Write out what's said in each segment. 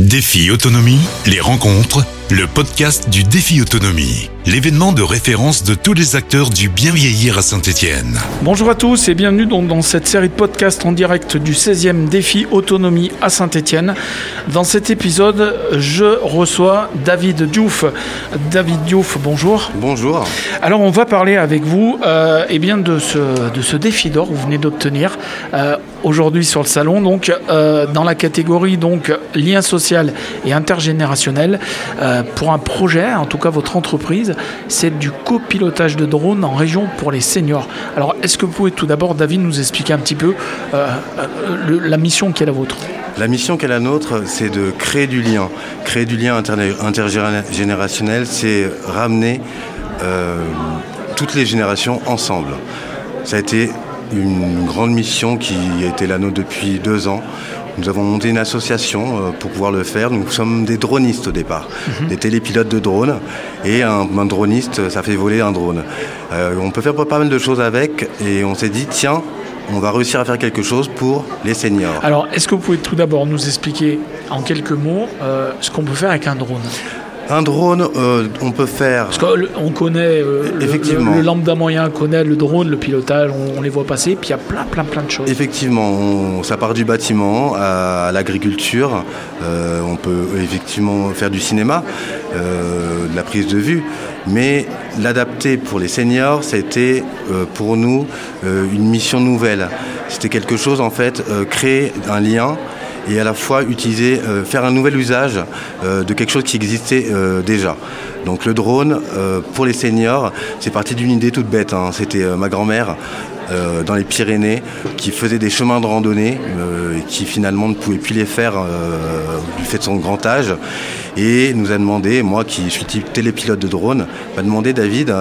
Défi Autonomie, les rencontres, le podcast du Défi Autonomie, l'événement de référence de tous les acteurs du bien vieillir à Saint-Étienne. Bonjour à tous et bienvenue donc dans cette série de podcasts en direct du 16e Défi Autonomie à Saint-Étienne. Dans cet épisode, je reçois David Diouf. David Diouf, bonjour. Bonjour. Alors on va parler avec vous euh, eh bien de ce, de ce défi d'or que vous venez d'obtenir euh, aujourd'hui sur le salon, donc euh, dans la catégorie donc lien social et intergénérationnel euh, pour un projet, en tout cas votre entreprise, c'est du copilotage de drones en région pour les seniors. Alors est-ce que vous pouvez tout d'abord, David, nous expliquer un petit peu euh, la mission qui est la vôtre? La mission qui est la nôtre, c'est de créer du lien. Créer du lien intergénérationnel, c'est ramener toutes les générations ensemble. Ça a été une grande mission qui a été la nôtre depuis deux ans. Nous avons monté une association euh, pour pouvoir le faire. Nous sommes des dronistes au départ, mhm. des télépilotes de drones. Et un, droniste, ça fait voler un drone. Euh, on peut faire pas mal de choses avec. Et on s'est dit, tiens, on va réussir à faire quelque chose pour les seniors. Alors, est-ce que vous pouvez tout d'abord nous expliquer en quelques mots euh, ce qu'on peut faire avec un drone? Un drone, euh, on peut faire. Parce qu'on connaît, euh, Effectivement. Le, lambda moyen connaît le drone, le pilotage, on, les voit passer, puis il y a plein, plein, plein de choses. Effectivement, ça part du bâtiment à, l'agriculture. Euh, on peut effectivement faire du cinéma, de la prise de vue, mais l'adapter pour les seniors, c'était pour nous une mission nouvelle. C'était quelque chose, en fait, créer un lien et à la fois utiliser, euh, faire un nouvel usage euh, de quelque chose qui existait euh, déjà. Donc le drone, pour les seniors, c'est parti d'une idée toute bête. Hein. C'était ma grand-mère euh, dans les Pyrénées qui faisait des chemins de randonnée euh, et qui finalement ne pouvait plus les faire euh, du fait de son grand âge. Et nous a demandé, moi qui suis télépilote de drone, m'a demandé David,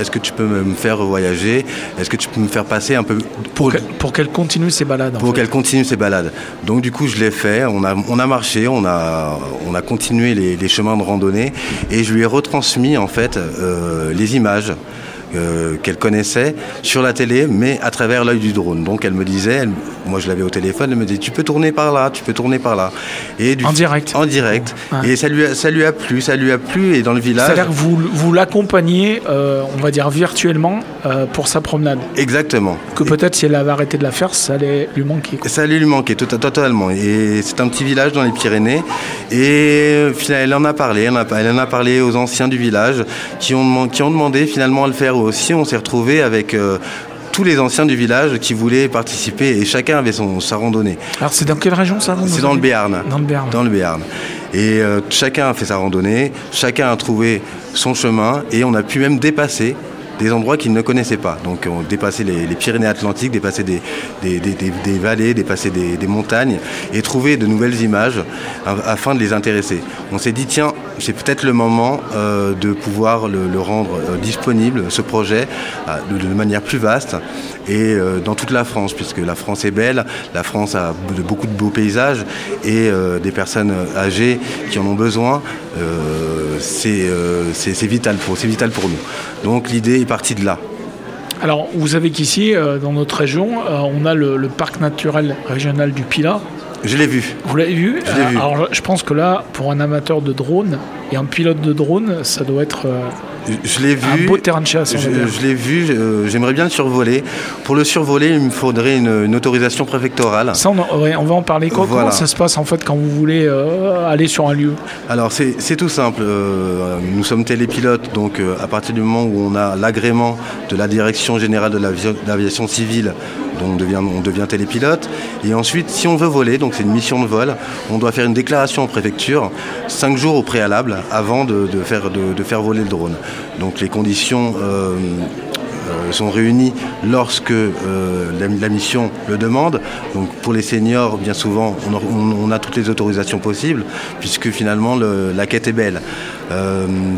est-ce que tu peux me faire voyager? Est-ce que tu peux me faire passer un peu pour, pour qu'elle continue ses balades Pour qu'elle continue ses balades. Donc du coup je l'ai fait, on a, on a marché, on a, on a continué les, les chemins de randonnée et je lui ai retransmis en fait les images. Euh, qu'elle connaissait sur la télé, mais à travers l'œil du drone. Donc elle me disait, moi je l'avais au téléphone, elle me dit tu peux tourner par là, tu peux tourner par là. Et en direct. En direct. Et ça lui, a, ça lui a plu, ça lui a plu. Et dans le village. C'est-à-dire que vous, vous l'accompagnez, euh, on va dire virtuellement, euh, pour sa promenade. Exactement. Que peut-être si elle avait arrêté de la faire, ça allait lui manquer. Ça allait lui manquer totalement. Et c'est un petit village dans les Pyrénées. Et finalement, elle en a parlé, elle en a, parlé aux anciens du village qui ont, qui ont demandé finalement à le faire aussi, on s'est retrouvé avec euh, tous les anciens du village qui voulaient participer et chacun avait son, sa randonnée. Alors c'est dans quelle région ça C'est dans le Béarn. Dans le Béarn. Dans le Béarn. Et euh, chacun a fait sa randonnée, chacun a trouvé son chemin et on a pu même dépasser des endroits qu'ils ne connaissaient pas. Donc on dépassait les, Pyrénées-Atlantiques, dépasser des, des, vallées, dépasser des, montagnes et trouver de nouvelles images afin de les intéresser. On s'est dit, tiens, c'est peut-être le moment euh, de pouvoir le, rendre euh, disponible, ce projet, euh, de, manière plus vaste et dans toute la France, puisque la France est belle, la France a beaucoup de beaux paysages et des personnes âgées qui en ont besoin. c'est vital, pour, nous. Donc l'idée est partie de là. Alors, vous savez qu'ici, dans notre région, on a le, parc naturel régional du Pilat, je l'ai vu. Vous l'avez vu, euh, Alors, je pense que là, pour un amateur de drone et un pilote de drone, ça doit être euh, je l'ai vu, un beau terrain de chasse. Je, l'ai vu, j'aimerais bien le survoler. Pour le survoler, il me faudrait une, autorisation préfectorale. Ça, on, va en parler. Comment ça se passe en fait quand vous voulez euh, aller sur un lieu? Alors, c'est tout simple. nous sommes télépilotes, donc à partir du moment où on a l'agrément de la Direction générale de l'aviation civile, donc on devient, télépilote. Et ensuite, si on veut voler, donc c'est une mission de vol, on doit faire une déclaration en préfecture cinq jours au préalable avant de, faire, voler le drone. Donc les conditions euh, euh, sont réunies lorsque euh, la, mission le demande. Donc pour les seniors, bien souvent, on, a toutes les autorisations possibles, puisque finalement la quête est belle.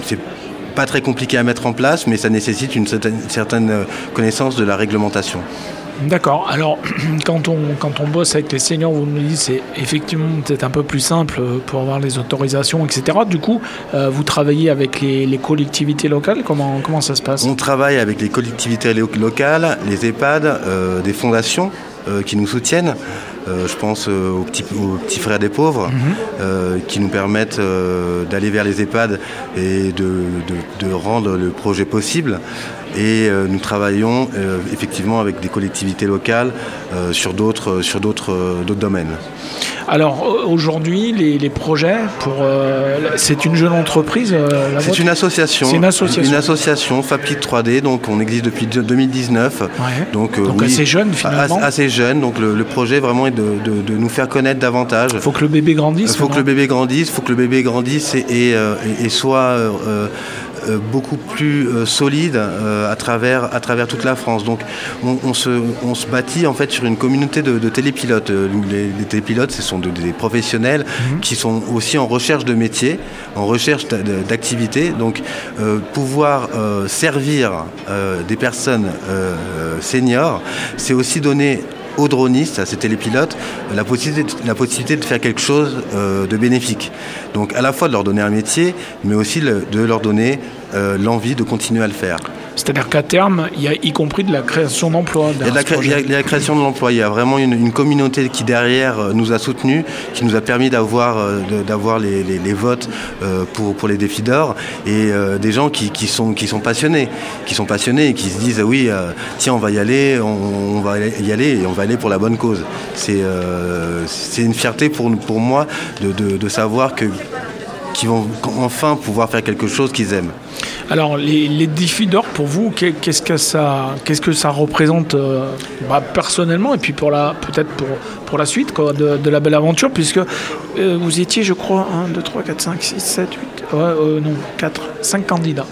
c'est pas très compliqué à mettre en place, mais ça nécessite une certaine connaissance de la réglementation. D'accord. Alors, quand on, quand on bosse avec les seniors, vous nous dites c'est effectivement peut-être un peu plus simple euh, pour avoir les autorisations, etc. Du coup, euh, vous travaillez avec les, collectivités locales? Comment, comment ça se passe? On travaille avec les collectivités locales, les EHPAD, euh, des fondations qui nous soutiennent. je pense aux petits, petits, frères des pauvres mhm. qui nous permettent d'aller vers les EHPAD et de, rendre le projet possible. Et nous travaillons effectivement avec des collectivités locales sur d'autres domaines. Alors aujourd'hui, les, projets, pour, euh, c'est une jeune entreprise euh, C'est une association. C'est une association. Une association, Fapit 3D, donc on existe depuis 2019. Donc, euh, assez jeune finalement. Assez jeune, donc le, projet vraiment est de, nous faire connaître davantage. Il faut que le bébé grandisse. Il faut que le bébé grandisse, il faut que le bébé grandisse et, et soit euh, beaucoup plus euh, solide euh, à, travers, à travers toute la France. Donc on, se, on se bâtit en fait sur une communauté de, télépilotes. Les, télépilotes, ce sont des professionnels mhm. qui sont aussi en recherche de métier, en recherche d'activité. Donc pouvoir servir des personnes seniors, c'est aussi donner aux dronistes, télépilotes, la possibilité, la possibilité de faire quelque chose euh, de bénéfique. Donc à la fois de leur donner un métier, mais aussi de leur donner euh, l'envie de continuer à le faire. C'est-à-dire qu'à terme, il y a y compris de la création d'emplois. Il, y a la création de l'emploi. Il y a vraiment une, communauté qui derrière euh, nous a soutenus, qui nous a permis d'avoir d'avoir les, votes pour, pour les défis d'or et des gens qui, sont, qui sont passionnés, qui sont passionnés et qui se disent oui, tiens, on va y aller, on, on, va y aller et on va aller pour la bonne cause. C'est euh, une fierté pour, pour moi de, de, savoir que qu'ils vont enfin pouvoir faire quelque chose qu'ils aiment. Alors, les, les défis d'or pour vous, qu'est-ce que ça, qu'est-ce que ça représente euh, bah, personnellement et puis pour la, peut-être pour, pour la suite quoi, de, de, la belle aventure, puisque euh, vous étiez, je crois, 1, 2, 3, 4, 5, 6, 7, 8, non, 4, 5 candidats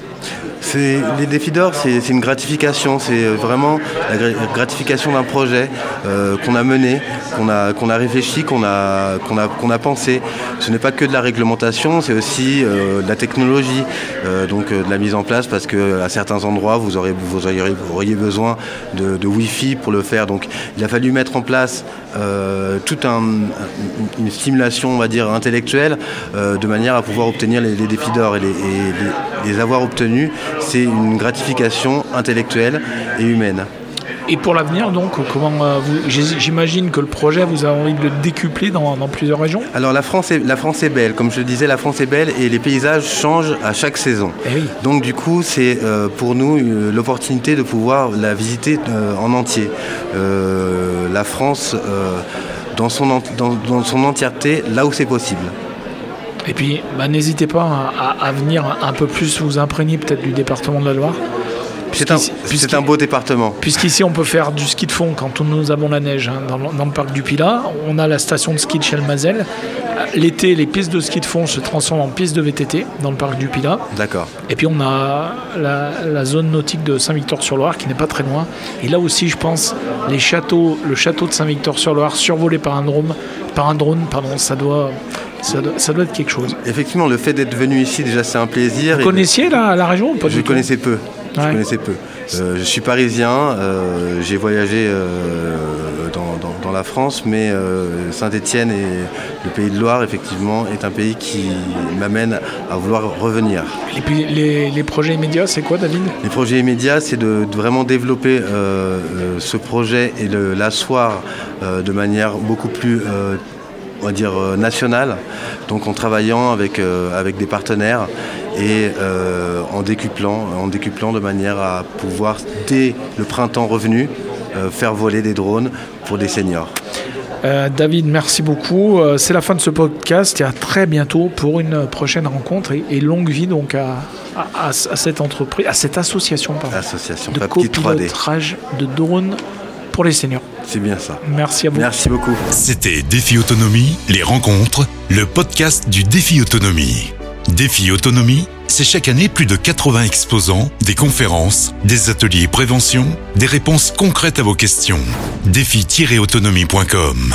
les défis d'or, c'est une gratification, c'est vraiment la gratification d'un projet euh, qu'on a mené, qu'on a, a réfléchi, qu'on a, a, a pensé. Ce n'est pas que de la réglementation, c'est aussi euh, de la technologie, euh, donc de la mise en place, parce qu'à certains endroits, vous, aurez, vous, auriez, besoin de, Wi-Fi pour le faire. Donc il a fallu mettre en place toute un, une stimulation, on va dire, intellectuelle, de manière à pouvoir obtenir les, défis d'or et, les, et les avoir obtenus c'est une gratification intellectuelle et humaine. Et pour l'avenir, donc, comment euh, j'imagine que le projet, vous avez envie de le décupler dans, plusieurs régions? Alors la France, est, la France est belle, comme je le disais, la France est belle et les paysages changent à chaque saison. Eh donc du coup, c'est euh, pour nous euh, l'opportunité de pouvoir la visiter en entier. la France dans son, dans son entièreté, là où c'est possible. Et puis, bah, n'hésitez pas à, venir un peu plus vous imprégner peut-être du département de la Loire. C'est un, beau département. Puisqu'ici, on peut faire du ski de fond quand nous avons la neige hein, dans, le parc du Pilat. On a la station de ski de Chelmazel. L'été, les pistes de ski de fond se transforment en pistes de VTT dans le parc du Pilat. D'accord. Et puis, on a la, zone nautique de Saint-Victor-sur-Loire qui n'est pas très loin. Et là aussi, je pense, les châteaux, le château de Saint-Victor-sur-Loire survolé par un drone, par un drone pardon, ça doit ça doit, être quelque chose. Effectivement, le fait d'être venu ici, déjà, c'est un plaisir. Vous connaissiez la, la région pas Je connaissais peu. Je connaissais peu. Euh, je suis parisien, euh, j'ai voyagé euh, dans, la France, mais Saint-Étienne et le pays de Loire, effectivement, est un pays qui m'amène à vouloir revenir. Et puis les, projets immédiats, c'est quoi, David? Les projets immédiats, c'est de, vraiment développer ce projet et de l'asseoir de manière beaucoup plus on va dire, euh, nationale, donc en travaillant avec, euh, avec des partenaires et euh, en, décuplant, en décuplant de manière à pouvoir, dès le printemps revenu, faire voler des drones pour des seniors. David, merci beaucoup. c'est la fin de ce podcast et à très bientôt pour une prochaine rencontre et, longue vie donc à, à, cette entreprise, à cette association, association de copilotage de drones pour les seniors. C'est bien ça. Merci à vous. Merci beaucoup. C'était Défi Autonomie, les rencontres, le podcast du Défi Autonomie. Défi Autonomie, c'est chaque année plus de 80 exposants, des conférences, des ateliers prévention, des réponses concrètes à vos questions. Défi-autonomie.com